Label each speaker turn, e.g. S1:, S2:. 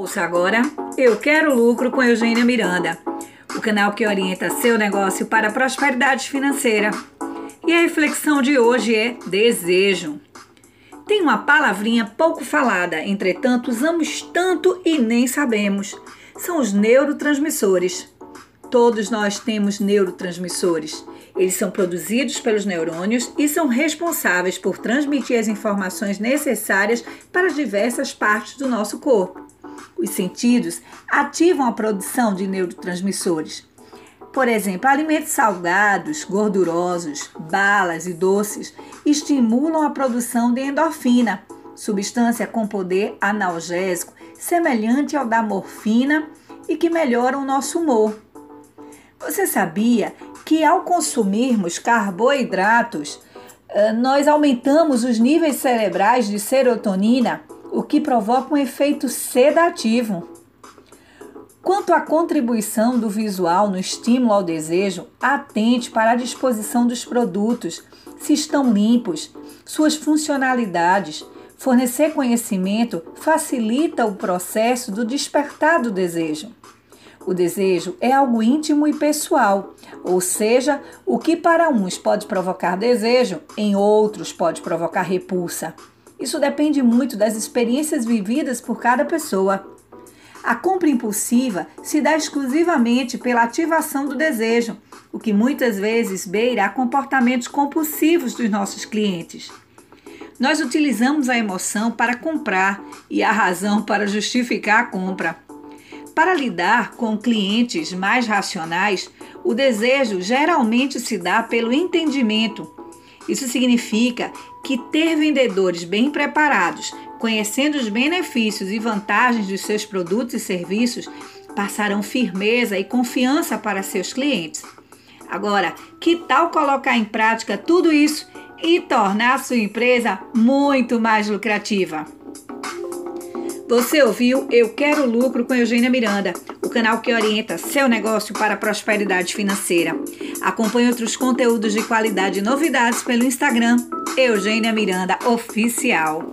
S1: Ouça agora Eu Quero Lucro com Eugênia Miranda, o canal que orienta seu negócio para a prosperidade financeira. E a reflexão de hoje é desejo. Tem uma palavrinha pouco falada, entretanto usamos tanto e nem sabemos. São os neurotransmissores. Todos nós temos neurotransmissores. Eles são produzidos pelos neurônios e são responsáveis por transmitir as informações necessárias para diversas partes do nosso corpo. Os sentidos ativam a produção de neurotransmissores. Por exemplo, alimentos salgados, gordurosos, balas e doces estimulam a produção de endorfina, substância com poder analgésico semelhante ao da morfina e que melhora o nosso humor. Você sabia que ao consumirmos carboidratos, eh, nós aumentamos os níveis cerebrais de serotonina, o que provoca um efeito sedativo. Quanto à contribuição do visual no estímulo ao desejo, atente para a disposição dos produtos, se estão limpos, suas funcionalidades. Fornecer conhecimento facilita o processo do despertar do desejo. O desejo é algo íntimo e pessoal, ou seja, o que para uns pode provocar desejo, em outros pode provocar repulsa. Isso depende muito das experiências vividas por cada pessoa. A compra impulsiva se dá exclusivamente pela ativação do desejo, o que muitas vezes beira a comportamentos compulsivos dos nossos clientes. Nós utilizamos a emoção para comprar e a razão para justificar a compra. Para lidar com clientes mais racionais, o desejo geralmente se dá pelo entendimento, isso significa que ter vendedores bem preparados, conhecendo os benefícios e vantagens dos seus produtos e serviços, passarão firmeza e confiança para seus clientes. Agora, que tal colocar em prática tudo isso e tornar a sua empresa muito mais lucrativa? Você ouviu Eu Quero Lucro com Eugênia Miranda, o canal que orienta seu negócio para a prosperidade financeira. Acompanhe outros conteúdos de qualidade e novidades pelo Instagram Eugênia Miranda Oficial.